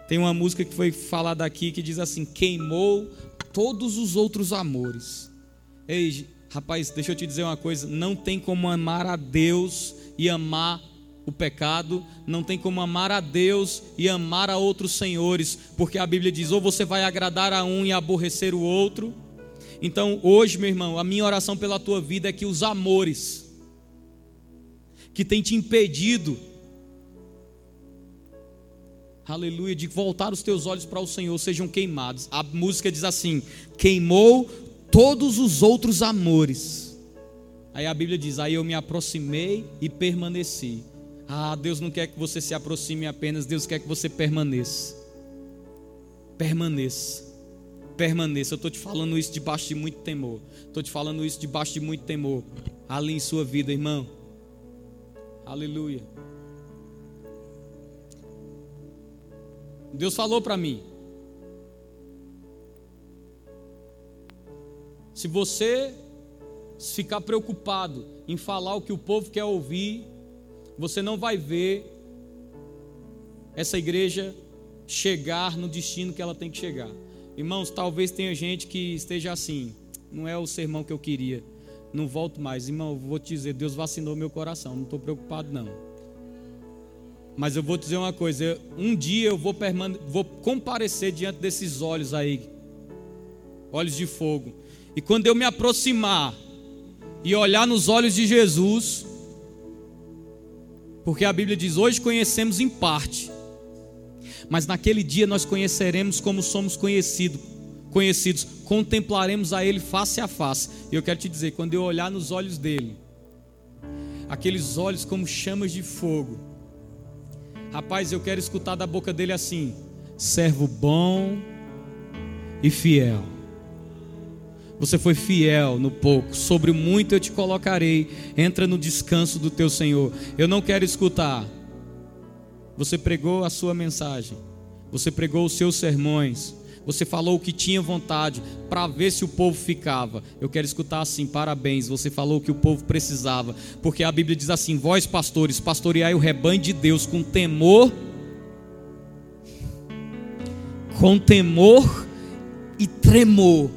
Tem uma música que foi falada aqui que diz assim: queimou todos os outros amores. Ei, rapaz, deixa eu te dizer uma coisa: não tem como amar a Deus e amar o pecado, não tem como amar a Deus e amar a outros senhores, porque a Bíblia diz: ou você vai agradar a um e aborrecer o outro. Então, hoje, meu irmão, a minha oração pela tua vida é que os amores que tem te impedido, aleluia, de voltar os teus olhos para o Senhor sejam queimados. A música diz assim: queimou todos os outros amores. Aí a Bíblia diz: aí eu me aproximei e permaneci. Ah, Deus não quer que você se aproxime apenas, Deus quer que você permaneça. Permaneça. Permaneça. Eu estou te falando isso debaixo de muito temor. Estou te falando isso debaixo de muito temor. Ali em sua vida, irmão. Aleluia. Deus falou para mim. Se você ficar preocupado em falar o que o povo quer ouvir, você não vai ver essa igreja chegar no destino que ela tem que chegar. Irmãos, talvez tenha gente que esteja assim. Não é o sermão que eu queria. Não volto mais. Irmão, vou te dizer, Deus vacinou meu coração. Não estou preocupado, não. Mas eu vou te dizer uma coisa. Um dia eu vou, vou comparecer diante desses olhos aí. Olhos de fogo. E quando eu me aproximar e olhar nos olhos de Jesus, porque a Bíblia diz: hoje conhecemos em parte, mas naquele dia nós conheceremos como somos conhecidos, conhecidos, contemplaremos a Ele face a face. E eu quero te dizer: quando eu olhar nos olhos dele, aqueles olhos como chamas de fogo, rapaz, eu quero escutar da boca dele assim: servo bom e fiel. Você foi fiel no pouco, sobre o muito eu te colocarei. Entra no descanso do teu Senhor. Eu não quero escutar. Você pregou a sua mensagem, você pregou os seus sermões, você falou o que tinha vontade para ver se o povo ficava. Eu quero escutar assim: parabéns, você falou o que o povo precisava, porque a Bíblia diz assim: vós, pastores, pastoreai o rebanho de Deus com temor, com temor e tremor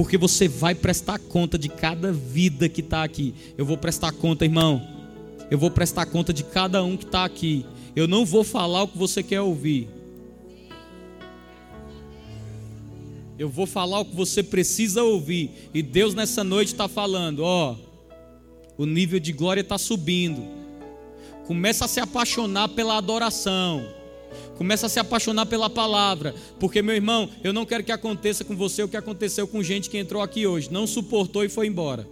porque você vai prestar conta de cada vida que está aqui. Eu vou prestar conta, irmão. Eu vou prestar conta de cada um que está aqui. Eu não vou falar o que você quer ouvir. Eu vou falar o que você precisa ouvir. E Deus nessa noite está falando: ó, o nível de glória está subindo. Começa a se apaixonar pela adoração. Começa a se apaixonar pela palavra. Porque, meu irmão, eu não quero que aconteça com você o que aconteceu com gente que entrou aqui hoje. Não suportou e foi embora.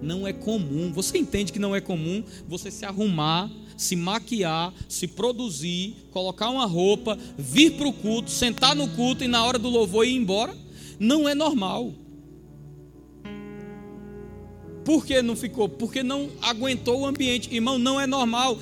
Não é comum. Você entende que não é comum você se arrumar, se maquiar, se produzir, colocar uma roupa, vir para o culto, sentar no culto e na hora do louvor ir embora? Não é normal. Por que não ficou? Porque não aguentou o ambiente. Irmão, não é normal.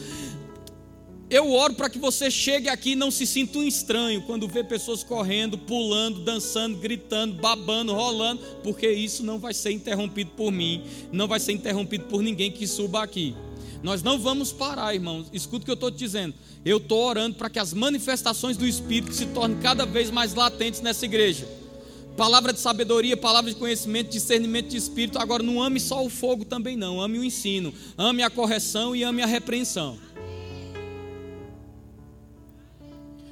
Eu oro para que você chegue aqui e não se sinta um estranho quando vê pessoas correndo, pulando, dançando, gritando, babando, rolando, porque isso não vai ser interrompido por mim, não vai ser interrompido por ninguém que suba aqui. Nós não vamos parar, irmãos. Escuta o que eu estou te dizendo. Eu estou orando para que as manifestações do Espírito se tornem cada vez mais latentes nessa igreja. Palavra de sabedoria, palavra de conhecimento, discernimento de espírito. Agora, não ame só o fogo também, não. Ame o ensino, ame a correção e ame a repreensão.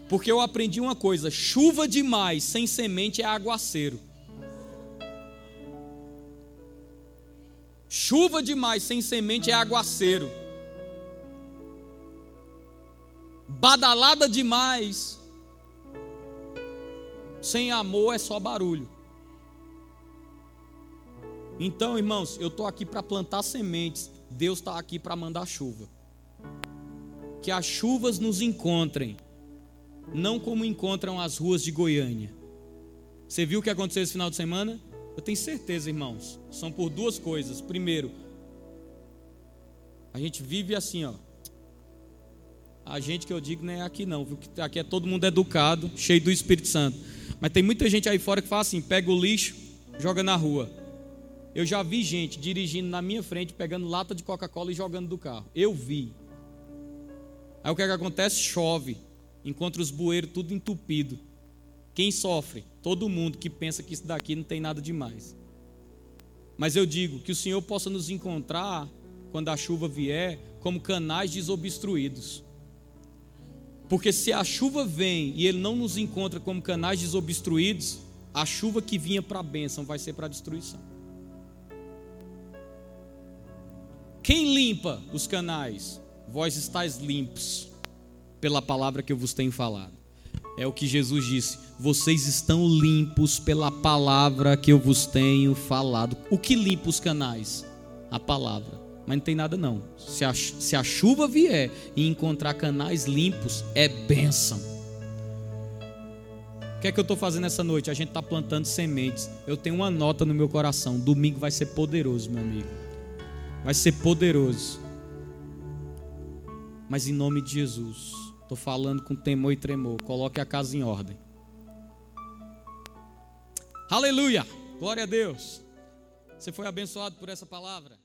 Porque eu aprendi uma coisa: chuva demais sem semente é aguaceiro. Chuva demais sem semente é aguaceiro. Badalada demais sem amor é só barulho. Então, irmãos, eu estou aqui para plantar sementes. Deus está aqui para mandar chuva. Que as chuvas nos encontrem não como encontram as ruas de Goiânia. Você viu o que aconteceu esse final de semana? Eu tenho certeza, irmãos, são por duas coisas. Primeiro, a gente vive assim, ó. A gente que eu digo não é aqui não, viu? Aqui é todo mundo educado, cheio do Espírito Santo. Mas tem muita gente aí fora que fala assim: pega o lixo, joga na rua. Eu já vi gente dirigindo na minha frente, pegando lata de Coca-Cola e jogando do carro. Eu vi. Aí o que, é que acontece? Chove encontra os bueiros tudo entupido. Quem sofre? Todo mundo que pensa que isso daqui não tem nada demais. Mas eu digo que o Senhor possa nos encontrar quando a chuva vier, como canais desobstruídos. Porque se a chuva vem e ele não nos encontra como canais desobstruídos, a chuva que vinha para a bênção vai ser para a destruição. Quem limpa os canais? Vós estáis limpos pela palavra que eu vos tenho falado. É o que Jesus disse: vocês estão limpos pela palavra que eu vos tenho falado. O que limpa os canais? A palavra. Mas não tem nada não. Se a, se a chuva vier e encontrar canais limpos, é bênção. O que é que eu estou fazendo essa noite? A gente está plantando sementes. Eu tenho uma nota no meu coração. Domingo vai ser poderoso, meu amigo. Vai ser poderoso. Mas em nome de Jesus, estou falando com temor e tremor. Coloque a casa em ordem. Aleluia! Glória a Deus. Você foi abençoado por essa palavra?